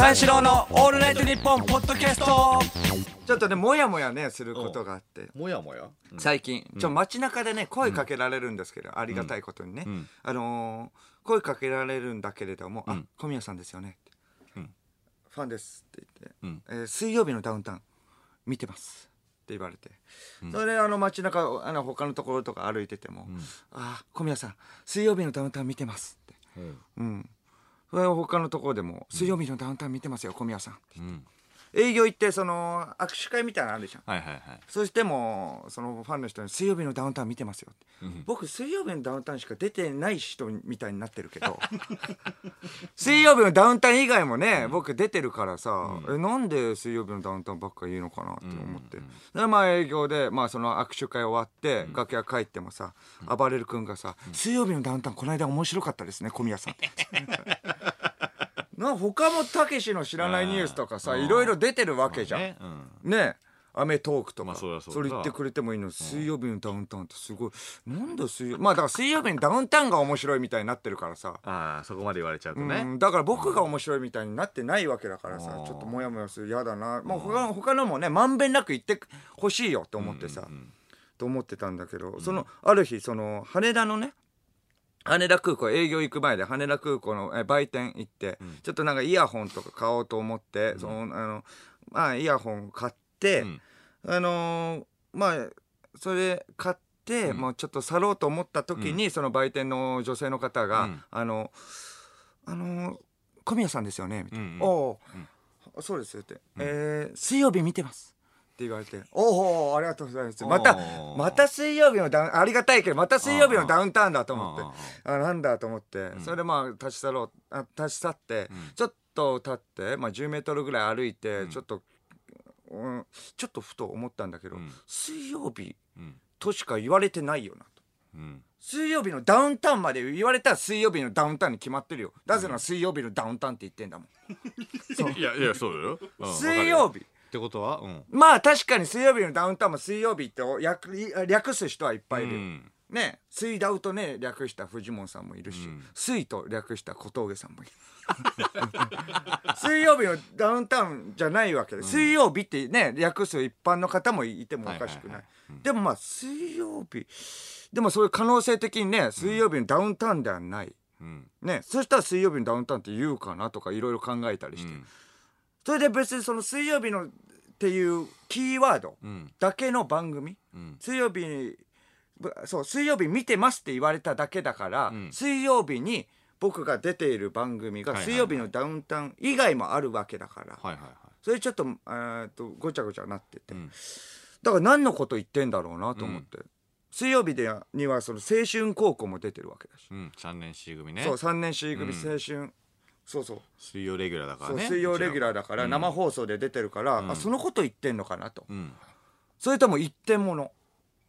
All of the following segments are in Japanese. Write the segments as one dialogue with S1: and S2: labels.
S1: 三四郎のオールナイトニッポンポッドキャスト。ちょっとね、もやもやね、することがあって。
S2: もやもや？
S1: 最近、ちょ街中でね声かけられるんですけど、ありがたいことにね、
S2: ん。
S1: あのー声かけられるんだけれども「あ
S2: ん。
S1: 小宮さんですよね」って
S2: うん。
S1: ファンです」って言って、
S2: うん。
S1: えー水曜日のダウンタウン見てます」って言われて、それであの街中あの他のところとか歩いてても「あ小宮さん水曜日のダウンタウン見てます」って。
S2: うん。
S1: 他のところでも「水曜日のダウンタウン見てますよ小宮さん」
S2: うん。
S1: 営業行ってその握手会みたいなのあるじゃん
S2: はいはいはい。
S1: そしてもそのファンの人に「水曜日のダウンタウン見てますよ」って、
S2: うん。
S1: 僕水曜日のダウンタウンしか出てない人みたいになってるけど 水曜日のダウンタウン以外もね、僕出てるからさ、えなんで水曜日のダウンタウンばっか言うのかなって思って、でまあ営業で、まあ、その握手会終わって、楽屋帰ってもさ暴れる君がさ「水曜日のダウンタウンこの間面白かったですね小宮さん」な他もたけしの知らないニュースとかさいろいろ出てるわけじゃん。
S2: ねうん。
S1: ね。アメトークとか、
S2: まあそ
S1: れ言ってくれてもいいの。に水曜日のダウンタウンってすごい。なんだ水曜まあだから水曜日にダウンタウンが面白いみたいになってるからさ、
S2: ああ、そこまで言われちゃうと
S1: う
S2: ね。
S1: んだから僕が面白いみたいになってないわけだからさ
S2: うん。
S1: ちょっとモヤモヤする。嫌だな。もう他の他のもねまんべんなく言ってほしいよと思ってさ、と思ってたんだけど、そのある日その羽田のね羽田空港営業行く前で羽田空港のえ売店行って、ちょっとなんかイヤホンとか買おうと思って、そのあのまあイヤホン買って、
S2: うん。
S1: あのーまあそれ買って、もうちょっと去ろうと思った時に、その売店の女性の方が「
S2: うん。
S1: あのあのー小宮さんですよね」みたいな「
S2: うんうん。
S1: おお、そうです」って、えー水曜日見てます」って言われて「おおありがとうございます」またまた水曜日のダウンありがたいけどまた水曜日のダウンタウンだと思って
S2: あ
S1: あなんだと思って、それでまあ立ち去ろうあ立ち去って、ちょっと経って、まあ、10メートルぐらい歩いて、ちょっと、うん、ちょっとふと思ったんだけど、
S2: ん
S1: 水曜日
S2: うん。
S1: としか言われてないよなと。
S2: うん。
S1: 水曜日のダウンタウンまで言われたら水曜日のダウンタウンに決まってるよ。なぜなら水曜日のダウンタウンって言ってんだもん。
S2: いやいや、そうだよ。うん
S1: 水曜。日。
S2: ってことは？うん。
S1: まあ確かに水曜日のダウンタウンも水曜日って略略す人はいっぱいいるよ。
S2: うん。
S1: ね。水ダウとね略したフジモンさんもいるし、
S2: うん。
S1: 水と略した小峠さんもいる。水曜日のダウンタウンじゃないわけで、水曜日ってね略す一般の方もいてもおかしくない,、
S2: はいはいはい
S1: でもまあ水曜日でもそういう可能性的にね水曜日のダウンタウンではない、
S2: うん。
S1: ね。そしたら水曜日のダウンタウンって言うかなとかいろいろ考えたりして、
S2: うん
S1: それで別にその水曜日のっていうキーワード
S2: うん。
S1: だけの番組、
S2: うん。
S1: 水曜日にぶそう水曜日見てますって言われただけだから、
S2: うん
S1: 水曜日に僕が出ている番組が水曜日のダウンタウン以外もあるわけだから、
S2: はいはいはい。
S1: それちょっと,、えーっとごちゃごちゃなってて、
S2: うん
S1: だから何のこと言ってんだろうなと思って、水曜日でにはその青春高校も出てるわけだし、
S2: うん。三年 C 組ね。
S1: そう3年 C 組
S2: うん
S1: 青春、そうそう。
S2: 水曜レギュラーだからね。
S1: 水曜レギュラーだから
S2: うん
S1: 生放送で出てるから、あそのこと言ってんのかなと、
S2: うん。
S1: それとも一点物。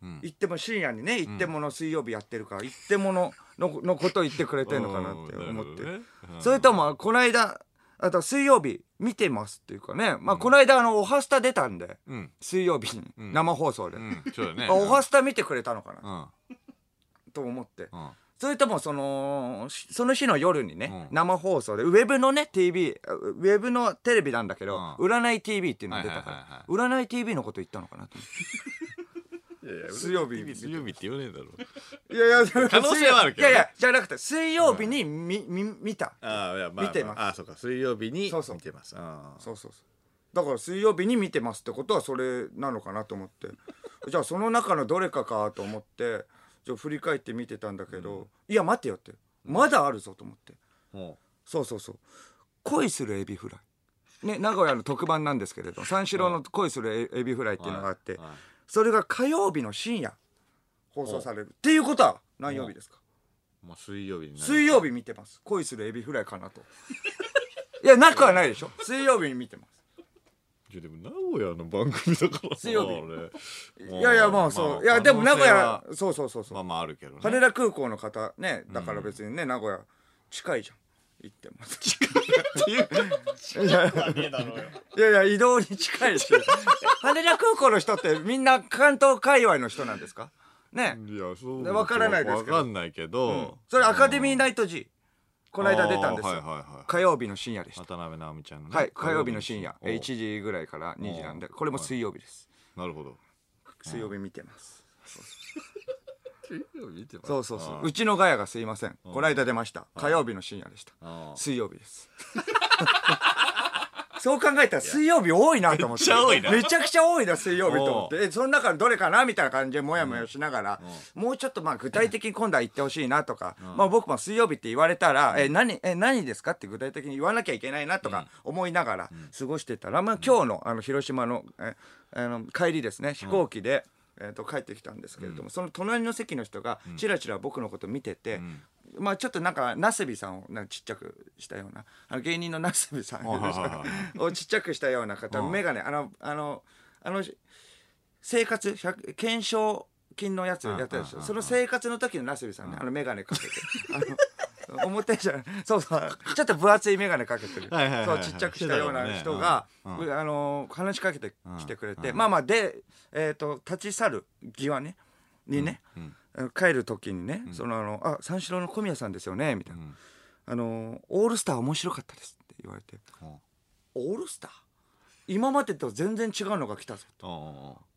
S2: うん。
S1: 言っても深夜にね一点物水曜日やってるから一点物ののこと言ってくれてんのかなって思って、それともこの間あと水曜日見てますっていうかね。まあこの間あの「おはスタ」出たんで。
S2: うん。
S1: 水曜日に
S2: ん。
S1: 生放送で、おはスタ見てくれたのかな。
S2: うん。
S1: と思って。
S2: うん。
S1: それともそのしその日の夜にね、
S2: うん。
S1: 生放送でウェブのね TV ウェブのテレビなんだけど、
S2: う
S1: 占い TV っていうのが出たから、
S2: はいはい
S1: 占い TV のこと言ったのかなと思って。水曜日。
S2: 水曜日って言わねえだろ。
S1: いやいや
S2: 可能性はあるけどね。
S1: いやいやじゃなくて水曜日にみ、み見た。
S2: ああ、いや、まあ、
S1: 見てます。
S2: ああ、そうか。水曜日に
S1: そうそう。
S2: 見てます。ああ。
S1: そうそうそう。だから水曜日に見てますってことはそれなのかなと思って。じゃあその中のどれかかと思ってじゃあ振り返って見てたんだけど、いや待ってよって。まだあるぞと思って。
S2: も
S1: そうそうそう。恋するエビフライ。ね名古屋の特番なんですけれど三四郎の恋するエビフライっていうのがあって、それが火曜日の深夜放送される。っていうことは何曜日ですか？
S2: う、まあ、水曜日
S1: 水曜日見てます。恋するエビフライかなと。いやなくはないでしょ。水曜日に見てます
S3: いやでも名古屋の番組だから
S1: 水曜日
S3: あれ。
S1: いやいやまあそう、
S3: まあ
S1: いやでも名古屋そうそうそうそう、
S3: まあまああるけどね。
S1: 羽田空港の方ねだから別にね、名古屋近いじゃん。行っても。いやいやいや移動に近いし。羽田空港の人ってみんな関東界隈の人なんですか？ね。
S3: いやそう。
S1: わからないですけど。
S3: わかんないけど、
S1: それアカデミーナイト G この間出たんですよ、
S3: はいはいはい。
S1: 火曜日の深夜でした。
S3: 渡辺直美ちゃんのね。
S1: はい火曜日の深夜。
S3: お
S1: 1時ぐらいから2時なんでこれも水曜日です。
S3: なるほど。
S1: 水曜日見てます。
S3: 見てます。
S1: そうそうそう。
S3: あ
S1: うちのガヤがすいません。この間出ました。火曜日の深夜でした。水曜日です そう考えたら水曜日多いなと思って。
S3: めっちゃ多いな。
S1: めちゃくちゃ多いな水曜日と思って。えその中のどれかなみたいな感じでモヤモヤしながら、もうちょっとまあ具体的に今度は言ってほしいなとか、まあ僕も水曜日って言われたら、え何え何ですかって具体的に言わなきゃいけないなとか思いながら過ごしてたら、まあ今日のあの広島のえあの帰りですね飛行機で、えー、と帰ってきたんですけれども、その隣の席の人がちらちら僕のこと見てて、まあちょっとなんかなすびさんをなんかちっちゃくしたようなあの芸人のなすびさん。をちっちゃくしたような方
S3: うん
S1: 眼鏡あのあのあの生活100懸賞金のやつやったでしょ。その生活の時のなすびさんねあの眼鏡かけて。あの表じゃないそうそう。ちょっと分厚い眼鏡かけてる。そうちっちゃくしたような人があの話しかけてきてくれて。
S3: うん。
S1: まあまあでえっと立ち去る際ねにね
S3: うん
S1: 帰る時にねそのあの「あ三四郎の小宮さんですよね」みたいな。
S3: うん「
S1: あのオールスター面白かったです」って言われて。
S3: うん「
S1: オールスター？今までと全然違うのが来たぞ」
S3: あ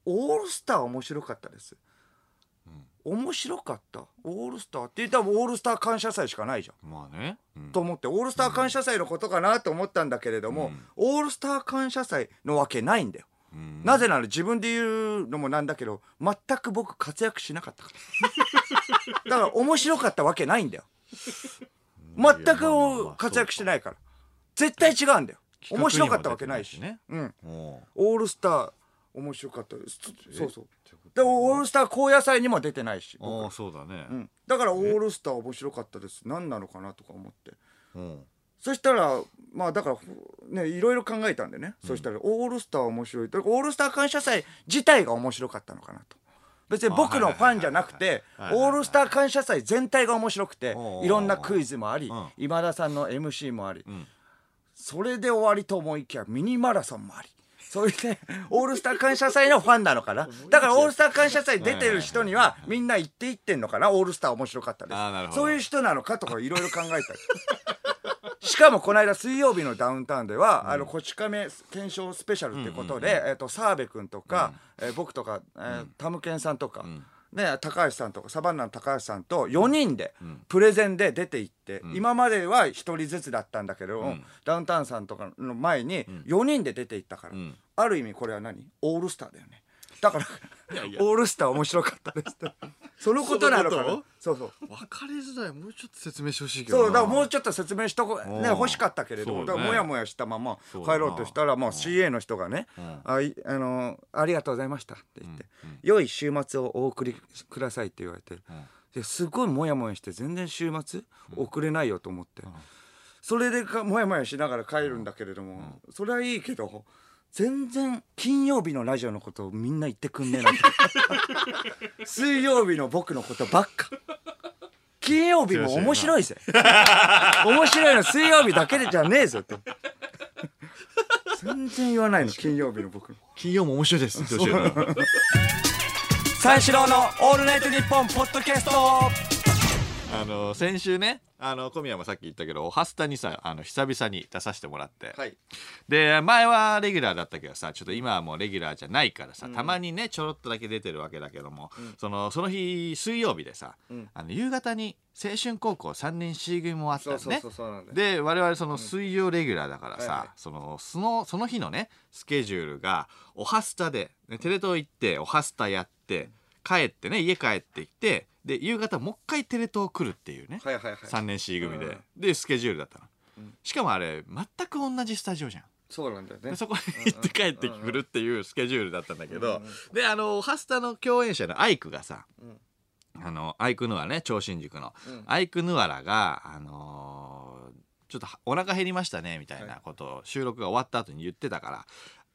S1: オールスター面白かったです」面白かった？オールスターって言ったらオールスター感謝祭しかないじゃん。
S3: まあね、うん。
S1: と思ってオールスター感謝祭のことかなと思ったんだけれども、オールスター感謝祭のわけないんだよ。
S3: うん。
S1: なぜなら自分で言うのもなんだけど全く僕活躍しなかったから。だから面白かったわけないんだよ。全く活躍してないから。絶対違うんだよ。面白かったわけないし。
S3: 企
S1: うん。オールスター面白かった。ですそうそう。でオールスター高野菜にも出てないし
S3: あそうだね。
S1: うん、だからオールスター面白かったです。何なのかなとか思って。
S3: う。ん
S1: そしたらまあだからねいろいろ考えたんでね、そしたらオールスター面白い。オールスター感謝祭自体が面白かったのかなと。別に僕のファンじゃなくてオールスター感謝祭全体が面白くていろんなクイズもあり
S3: うん。
S1: 今田さんの MC もあり。
S3: ん。
S1: それで終わりと思いきやミニマラソンもあり。それで オールスター感謝祭のファンなのかな。だからオールスター感謝祭出てる人にはみんな言っていってんのかな。オールスター面白かったです。そういう人なのかとかいろいろ考えたりしかもこの間水曜日のダウンタウンでは、あのこち亀検証スペシャルっていうことで、えっ、と澤部君とか、えー僕とか、えータムケンさんとか、ね高橋さんとかサバンナの高橋さんと4人でプレゼンで出て行って、今までは1人ずつだったんだけど、ダウンタウンさんとかの前に4人で出て行ったから、
S3: ん。
S1: ある意味これは何？オールスターだよねだからオールスター面白かったですって。そのことなのかな。
S3: そのこ
S1: そうそう。
S3: 分かりづらい。もうちょっと説明してほしいけどな。
S1: そうだからもうちょっと説明しとこ
S3: う
S1: 欲しかったけれども、
S3: そうね。
S1: だからもやもやしたまま帰
S3: そうだな
S1: ろうとしたらもう CA の人がね「あいあのありがとうございました」って言って「良い週末をお送りください」って言われてですごいもやもやして全然週末送れないよと思って。それでかもやもやしながら帰るんだけれどもそれはいいけど全然金曜日のラジオのことをみんな言ってくんねえなって 水曜日の僕のことばっか。金曜日も面白いぜ。面白いの水曜日だけでじゃねえぞって。全然言わないの金曜日の僕の。
S3: 金曜も面白いです
S2: 三四郎のオールナイトニッポンポッドキャスト
S3: あの先週ねあの小宮もさっき言ったけど「おはスタ」にさあの久々に出させてもらって、
S1: はい。
S3: で前はレギュラーだったけどさちょっと今はもうレギュラーじゃないからさ、たまにねちょろっとだけ出てるわけだけども、そのその日水曜日でさ、あの夕方に青春高校3年 C 組もあったのね。で我々その水曜レギュラーだからさ、
S1: はいはい。
S3: そのそのその日のねスケジュールが「おはスタで」ねテレ東行って「おはスタ」やって帰ってね家帰ってきてで夕方もう一回テレ東来るっていうね、
S1: はいはいはい。
S3: 3年 C 組で、
S1: うん。
S3: でスケジュールだったの、しかもあれ全く同じスタジオじゃん。
S1: そうなんだよね。
S3: でそこに行って帰ってくるっていうスケジュールだったんだけど、であのハスタの共演者のアイクがさ、あのアイクヌアね超新塾の、アイクヌアラがあのーちょっとお腹減りましたねみたいなことを収録が終わった後に言ってたから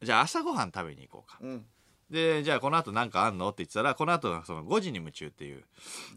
S3: じゃあ朝ごはん食べに行こうか。
S1: うん
S3: でじゃあこの後なんかあんの？って言ってたらこの後その5時に夢中っていう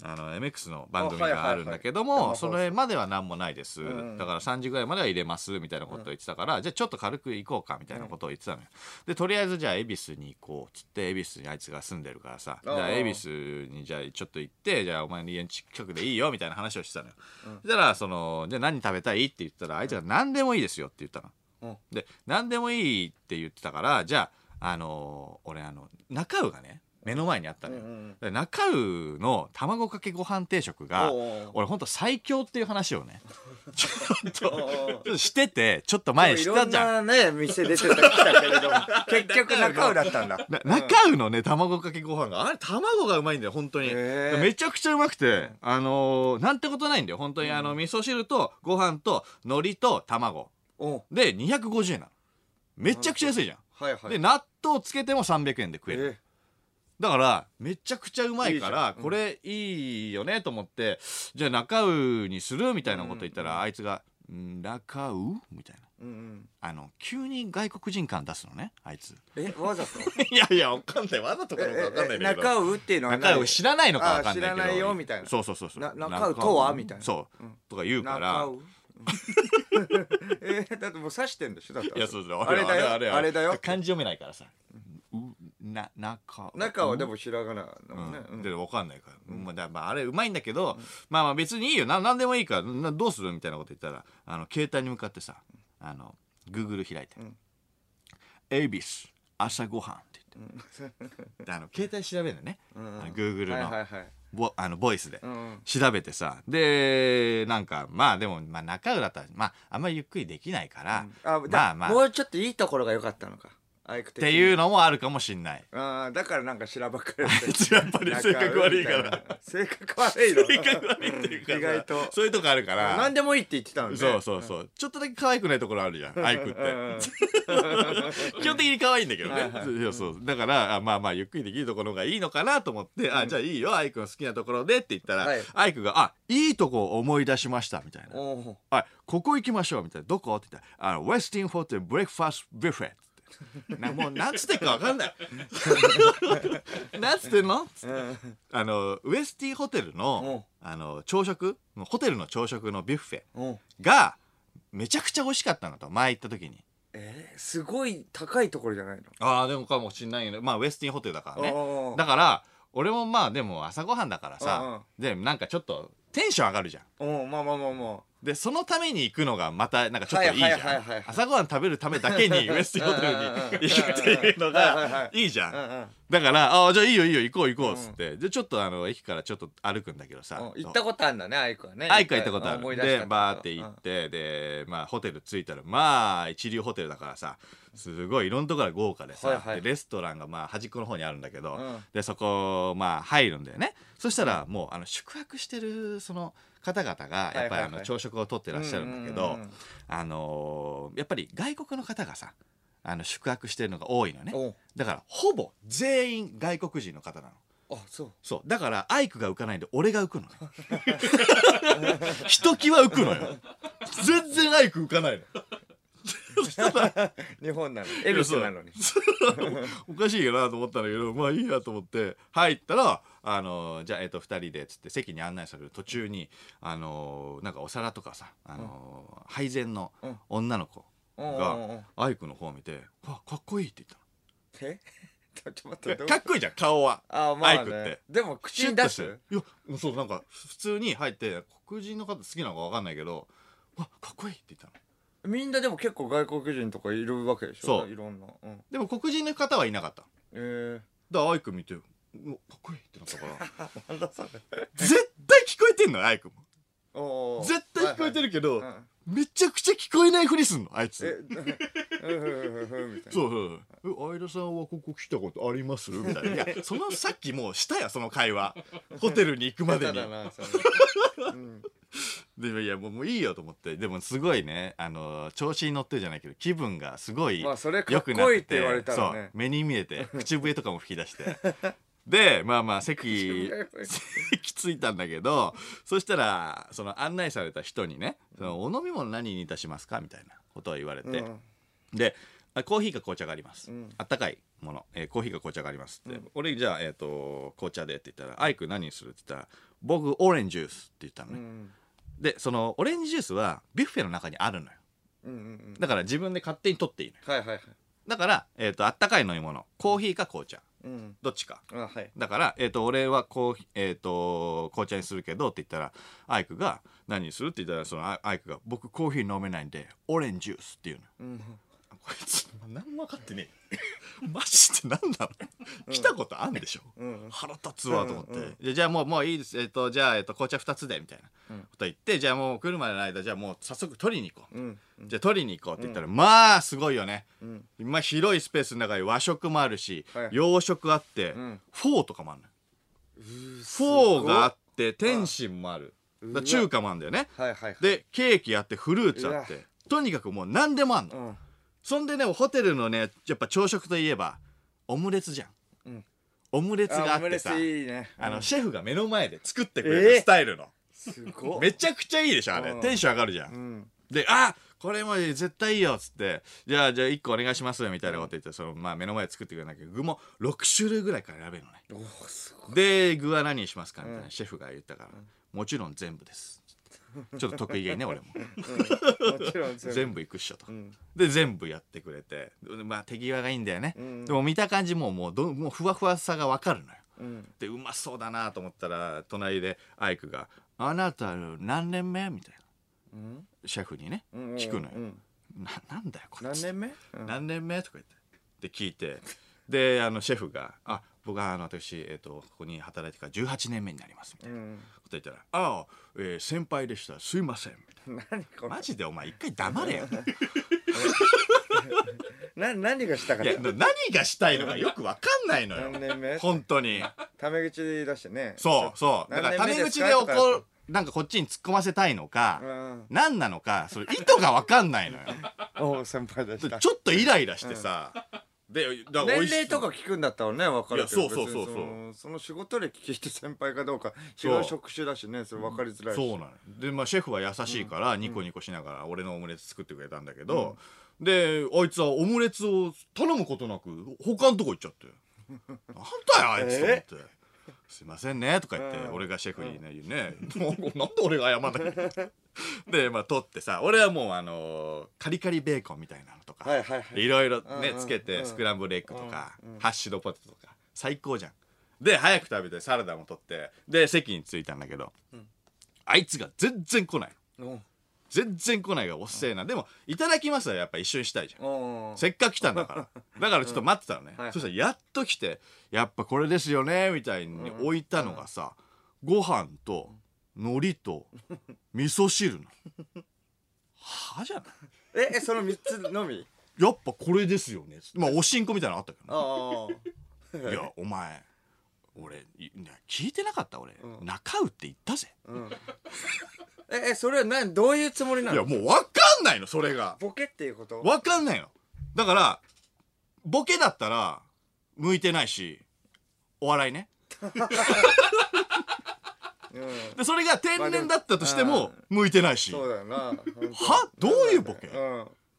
S3: あの MX の番組があるんだけども、
S1: あはいはいはい
S3: それまでは何もないです、
S1: ん。
S3: だから3時ぐらいまでは入れますみたいなことを言ってたから、じゃあちょっと軽く行こうかみたいなことを言ってたのよ。でとりあえずじゃあ恵比寿に行こうっつって恵比寿にあいつが住んでるからさじゃあ恵比寿にじゃあちょっと行ってじゃあお前の家の近くでいいよみたいな話をしてたのよ、そしたらそのじゃあ何食べたい？って言ったらあいつが何でもいいですよって言ったの。
S1: うん。
S3: で何でもいいって言ってたからじゃああのー俺あの中尾がね目の前にあったのよ、
S1: うんうん
S3: で中尾の卵かけご飯定食が俺ほんと最強っていう話をね ちょっとしててちょっと前
S1: いろん
S3: したじゃん。
S1: なね店出てたけれども 結局中尾だったんだ。
S3: な中尾のね卵かけご飯があれ卵がうまいんだよ本当に。めちゃくちゃうまくてあのーなんてことないんだよ本当に。あの味噌汁とご飯と海苔と卵。で250円なの。めちゃくちゃ安いじゃん
S1: はいはい。
S3: で納豆つけても300円で食える。
S1: え
S3: だからめちゃくちゃうまいからこれいいよねと思ってじゃあ中尾にするみたいなこと言ったらあいつが「ん中尾?」みたいな。あの急に外国人感出すのねあいつ。
S1: えわざと？
S3: いやいやわかんない。わざとかどうかわかんないんだけど。
S1: 中尾っていうのは
S3: 中尾知らないのかわかんないけど。
S1: あ知らないよみたいな。
S3: そうそうそうそう。
S1: な中尾とは？みたいな。
S3: そう、
S1: うん。
S3: とか言うから
S1: えーだってもう刺してんでしょだって。
S3: いやそうそう。
S1: あれだよあれだよ。
S3: 漢字読めないからさ。うな中。尾
S1: 中はでもひらがなだもんね。
S3: うん、で分かんないから、まあだまあ、あれうまいんだけど、まあまあ別にいいよ。な何でもいいから。などうするみたいなこと言ったらあの携帯に向かってさあの Google 開いて。
S1: ん「
S3: 恵比寿朝ごはん」って言って、で あの携帯調べるのね、
S1: うん。
S3: Google の,、
S1: はいはいはい
S3: ボあのボイスで。
S1: うん。
S3: 調べてさ。でなんかまあでも、まあ、中浦だったら、まあ、あんまりゆっくりできないから、
S1: あだ
S3: まあまあ。
S1: もうちょっといいところが良かったのか
S3: っていうのもあるかもしんない。
S1: あーだからなんかしらばっかり
S3: あいつやっぱり性格悪いから。
S1: 性格悪いの？
S3: 性格悪いっていうかさ
S1: 意外と。
S3: そういうとこあるから。
S1: 何でもいいって言ってたのね。
S3: そうそうそう、ちょっとだけ可愛くないところあるじゃんアイクって。
S1: うん
S3: 基本的に可愛いんだけどね。
S1: はいはい
S3: そうそう。だからあまあまあゆっくりできるところがいいのかなと思って、あじゃあいいよアイクの好きなところでって言ったら、
S1: はい。
S3: アイクが「あいいとこ思い出しました」みたいな。
S1: おう「
S3: はいここ行きましょう」みたいな「どこ?」って言ったら「あのウェスティンホテルブレックファーストビュッフェ」ってなもうなんつってっかわかんない。なんつってんの？
S1: うん。
S3: あのウエスティホテルのあの朝食？ホテルの朝食のビュッフェ
S1: うん。
S3: がめちゃくちゃ美味しかったのと前行った時に。
S1: えーすごい高いところじゃないの？
S3: ああでもかもしんないよね。まあウエスティンホテルだからね。だから俺もまあでも朝ごはんだから
S1: うん
S3: さでなんかちょっとテンション上がるじゃん。
S1: おうまあまあまあま
S3: でそのために行くのがまたなんかちょっといいじゃ
S1: はいはいはい
S3: 朝ごはん食べるためだけにウエスティンホテルに行くっていうのがいいじゃんだから「ああじゃあいいよいいよ行こう行こう」っつって、でちょっとあの駅からちょっと歩くんだけどさ。
S1: うん行ったことあるんだねアイクはね。
S3: アイクは行ったことある。でバーって行ってでまあホテル着いたらまあ一流ホテルだからさすごいいろんなところが豪華でさ、
S1: はいはい。
S3: でレストランがまあ端っこの方にあるんだけど、
S1: うん。
S3: でそこまあ入るんだよね。そしたらもうあの宿泊してるその方々がやっぱりあの朝食をとってらっしゃるんだけどあのーやっぱり外国の方がさあの宿泊してるのが多いのね。だからほぼ全員外国人の方なの。
S1: あそう。
S3: そう。だからアイクが浮かないんで俺が浮くのね。ひときわ浮くのよ。全然アイク浮かないの。
S1: 日本なの恵比寿なのに。
S3: おかしいよなと思ったんだけどまあいいやと思って入ったらあのじゃあ、えっと2人でっつって席に案内される途中にあのなんかお皿とかさあの、配膳の
S1: うん。
S3: 女の子が
S1: う
S3: アイクの方を見て「わかっこいい」って言っ
S1: え？ちょっと待って
S3: たのかっこいいじゃん顔は。
S1: あまあ
S3: アイクって。
S1: ねでも口に出
S3: していやそうなんか普通に入って黒人の方好きなのか分かんないけど「わかっこいい」って言ったの。
S1: みんなでも結構外国人とかいるわけでしょ？
S3: そう。
S1: いろんな。うん。
S3: でも黒人の方はいなかった。
S1: え
S3: だからアイク見て「うわかっこいい」ってなったから。絶対聞こえてんのアイクも。絶対聞こえてるけど、
S1: はいはい。うん
S3: めちゃくちゃ聞こえないふりすんの？あいつ。そうそう相田さんはここ来たことあります？みたいな。いやそのさっきもうしたよその会話。ホテルに行くまでに。でもいやもういいよと思って。でもすごいね。あの調子に乗ってるじゃないけど気分がすごい
S1: まあそれか
S3: 良
S1: っこ
S3: くなってて
S1: いいって言われたら
S3: そう。
S1: ね
S3: 目に見えて口笛とかも吹き出してでまあまあ席 席着いたんだけどそしたらその案内された人にね「そのお飲み物何にいたしますか?」みたいなことを言われて、
S1: うん。
S3: であコーヒーか紅茶があります、
S1: ん。
S3: あったかいもの、えーコーヒーか紅茶がありますって、俺じゃあ、えー、と紅茶でって言ったら「アイク何にする?」って言ったら「僕オレンジジュース」って言ったのね、
S1: うん。
S3: でそのオレンジジュースはビュッフェの中にあるのよ。
S1: うんうん。
S3: だから自分で勝手に取っていいのよ。
S1: はいはいはい。
S3: だから、えー、とあったかい飲み物。コーヒーか紅茶
S1: うん。
S3: どっちか。
S1: あはい。
S3: だから、えー、と俺はコーヒー、えー、と紅茶にするけどって言ったらアイクが何にするって言ったらそのアイアイクが僕コーヒー飲めないんでオレンジジュースっていうの。
S1: うん。
S3: こいつ何も分かってねえ マジで何なの？来たことあんでしょ、
S1: うん。
S3: 腹立つわと思って、
S1: うんうん
S3: でじゃあもうもういいです。えっ、とじゃあ、えっと紅茶2つでみたいな。
S1: うん。
S3: こと言ってじゃあもう来るまでの間じゃあもう早速取りに行こう、
S1: うん
S3: じゃあ取りに行こうって言ったら、まあすごいよね、
S1: うん。
S3: まあ広いスペースの中に和食もあるし、
S1: はい。
S3: 洋食あって、
S1: うん。
S3: フォーとかもあるのよ。フ
S1: フ
S3: ォーがあって点心もある。中華もあるんだよね。
S1: はいはいはい。
S3: でケーキあってフルーツあっ
S1: う
S3: てとにかくもう何でもあんの、
S1: うん
S3: そんでねホテルのねやっぱ朝食といえばオムレツじゃん、
S1: うん。
S3: オムレツがあってさ
S1: いいね。
S3: あの、
S1: うん。
S3: シェフが目の前で作ってくれ
S1: えー。
S3: るスタイルの、
S1: すごっ。
S3: めちゃくちゃいいでしょあれ、
S1: うん。
S3: テンション上がるじゃん、
S1: うん。
S3: であこれも絶対いいよっつってじゃあじゃあ1個お願いしますみたいなこと言ってその、まあ、目の前で作ってくれるんだけど具も6種類ぐらいから選べるのね。
S1: おーすごい
S3: で具は何にしますかみたいな、
S1: うん。
S3: シェフが言ったから、もちろん全部です ちょっと得意げにね俺も。
S1: うん。もちろん
S3: 全部いくっしょと、
S1: うん。
S3: で全部やってくれて。まあ手際がいいんだよね、
S1: うん。
S3: でも見た感じもうもうどもうふわふわさが分かるのよ。
S1: うん。
S3: でうまそうだなと思ったら隣でアイクが「あなた何年目?」みたいな。
S1: うん。
S3: シェフにね
S1: うん。
S3: 聞くのよ。
S1: うん
S3: ななんだよこいつ
S1: 何年目？うん
S3: 何年目？とか言って。で聞いて。であのシェフが「あ僕はあの私、えー、とここに働いてから18年目になります」みたいな
S1: うん
S3: こと言ったら「ああ、えー先輩でした。すいません」
S1: 何こ
S3: マジでお前一回黙れよ。
S1: な何がしたかった？
S3: いや何がしたいのかよく分かんないのよ。
S1: 何年目？
S3: 本当に。
S1: タメ口で出してね。
S3: そうそう。だからタメ口で
S1: 何年目ですか。
S3: 怒るなんかこっちに突っ込ませたいのか、
S1: うん。
S3: 何なのかそれ意図が分かんないのよ。
S1: おう先輩でした。
S3: ちょっとイライラしてさ、でだから美味し
S1: 年齢とか聞くんだったらね分かるけど
S3: いやそうそうそうそう
S1: 別にのその仕事歴聞いて先輩かどうか違
S3: そう
S1: う職種だしねそれ分かりづらいし。
S3: そう。なの。よでまあシェフは優しいからニコニコしながら俺のオムレツ作ってくれたんだけど、であいつはオムレツを頼むことなく他のとこ行っちゃって「なんだよあいつ」と思って「すいませんね」とか言って、
S1: うん。
S3: 俺がシェフにねねもう なんで俺が謝んなきゃいけないでまあ取ってさ俺はもうあのーカリカリベーコンみたいなのとか、
S1: はいはいはい。
S3: いろいろ
S1: うんうん
S3: ねつけて
S1: うん
S3: スクランブルエッグとかハッシュドポテトとか最高じゃん。で早く食べてサラダも取ってで席に着いたんだけどあいつが全然来ないの。
S1: おう
S3: 全然来ないがおっせえな。でもいただきますはやっぱ一緒にしたいじゃん。せっかく来たんだから。だからちょっと待ってたのね、そしたらやっと来てやっぱこれですよねみたいに置いたのがさ、ご飯と海苔と味噌汁の。はじゃない。
S1: ええその3つのみ？
S3: やっぱこれですよね。まあおしんこみたいなのあったけどね。いやお前俺聞いてなかった俺、
S1: うん。
S3: 中うって言ったぜ。
S1: うんええそれは何どういうつもりないの
S3: やもう分かんないのそれが。
S1: ボケっていうこと？
S3: 分かんないの。だからボケだったら向いてないしお笑いね。
S1: うん。
S3: でそれが天然だったとして
S1: まあ
S3: も
S1: で
S3: 向いてないし。
S1: そうだよなは
S3: は？どういうボケ？
S1: うん。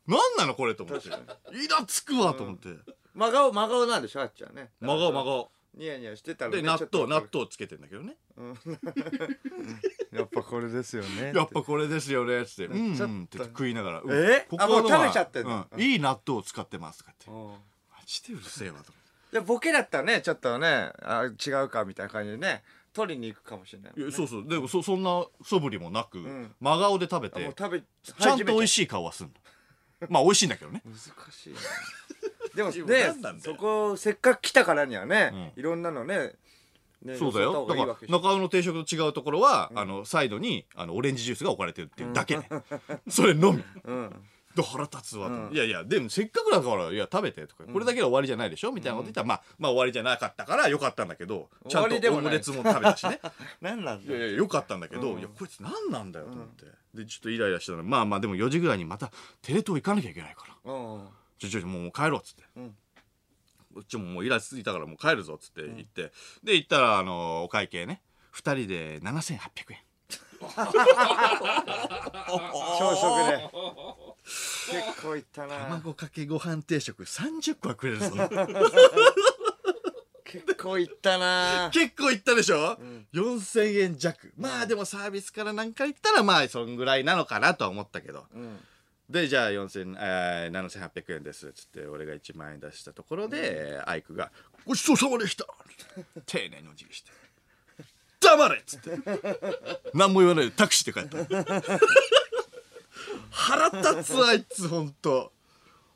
S3: 何なのこれと思って。
S1: 確か
S3: イラつくわと思って。
S1: 真顔真顔なんでしょあっちゃんね。
S3: 真顔真顔
S1: ニヤニヤしてたらね
S3: で納豆納豆つけてんだけどね。
S1: やっぱこれですよね
S3: やっぱこれですよねっつって「うん
S1: っと
S3: うん」って食いながら「うん。
S1: え？
S3: ここ
S1: あもう食べちゃってんの？
S3: うん。いい納豆を使ってます」とか言って。
S1: うん。
S3: マジでうるせえわと
S1: でボケだったらねちょっとねあ違うかみたいな感じでね取りに行くかもしれないね。
S3: いやそうそう。でもそそんな素振りもなく、
S1: ん。
S3: 真顔で食べてちゃんと美味
S1: い
S3: しい顔はすんの。まあ美味しいんだけどね。
S1: 難しいなでもねそこせっかく来たからにはね、
S3: う
S1: いろんなのねね
S3: そうだよ。だから中尾の定食と違うところは、あのサイドにあのオレンジジュースが置かれてるっていうだけね、それのみ。
S1: うん。
S3: で腹立つわいやいやでもせっかくだからいや食べてとか、これだけで終わりじゃないでしょみたいなこと言ったら、まあまあ終わりじゃなかったからよかったんだけどちゃんとオムレツも食べたしね。
S1: 何なん
S3: いやいやよかったんだけど、
S1: うん。
S3: いやこいつ何なんだよと思って、でちょっとイライラしたの。まあまあでも4時ぐらいにまたテレ東行かなきゃいけないから。
S1: うん
S3: ちょちょもう帰ろうっつって、
S1: うん。
S3: こっちももうイラついたからもう帰るぞっつって言って、で行ったらあのお会計ね。2人で7800円。
S1: 朝食で。結構いったな。な
S3: 卵かけご飯定食。30個はくれるぞ。
S1: 結構いったな。
S3: 結構いったでしょ、4000円弱。まあでもサービスからなんか言ったらまあそんぐらいなのかなとは思ったけど、
S1: ん
S3: でじゃあ4000えー7800円ですっつって俺が1万円出したところで、アイクが「ごちそうさまでした」丁寧にお辞儀して「黙れ!」っつって。何も言わないでタクシーで帰った。腹立つあいつほんと。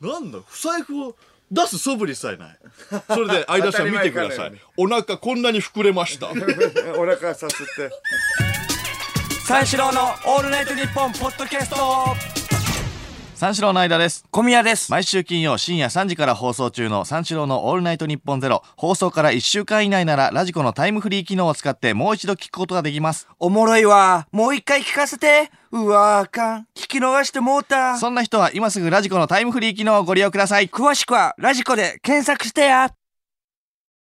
S3: なんだ不財布を出す素振りさえない。それで 相田さん見てください。
S1: 当たり前か
S3: お腹こんなに膨れました。
S1: お腹さすって。
S2: 三四郎のオールナイトニッポンポッドキャスト三四郎の間です。
S1: 小宮です。
S2: 毎週金曜深夜3時から放送中の三四郎のオールナイトニッポンゼロ。放送から1週間以内ならラジコのタイムフリー機能を使ってもう一度聞くことができます。
S1: おもろいわ。もう一回聞かせて。うわあかん。聞き逃してもうた。
S2: そんな人は今すぐラジコのタイムフリー機能をご利用ください。
S1: 詳しくはラジコで検索してや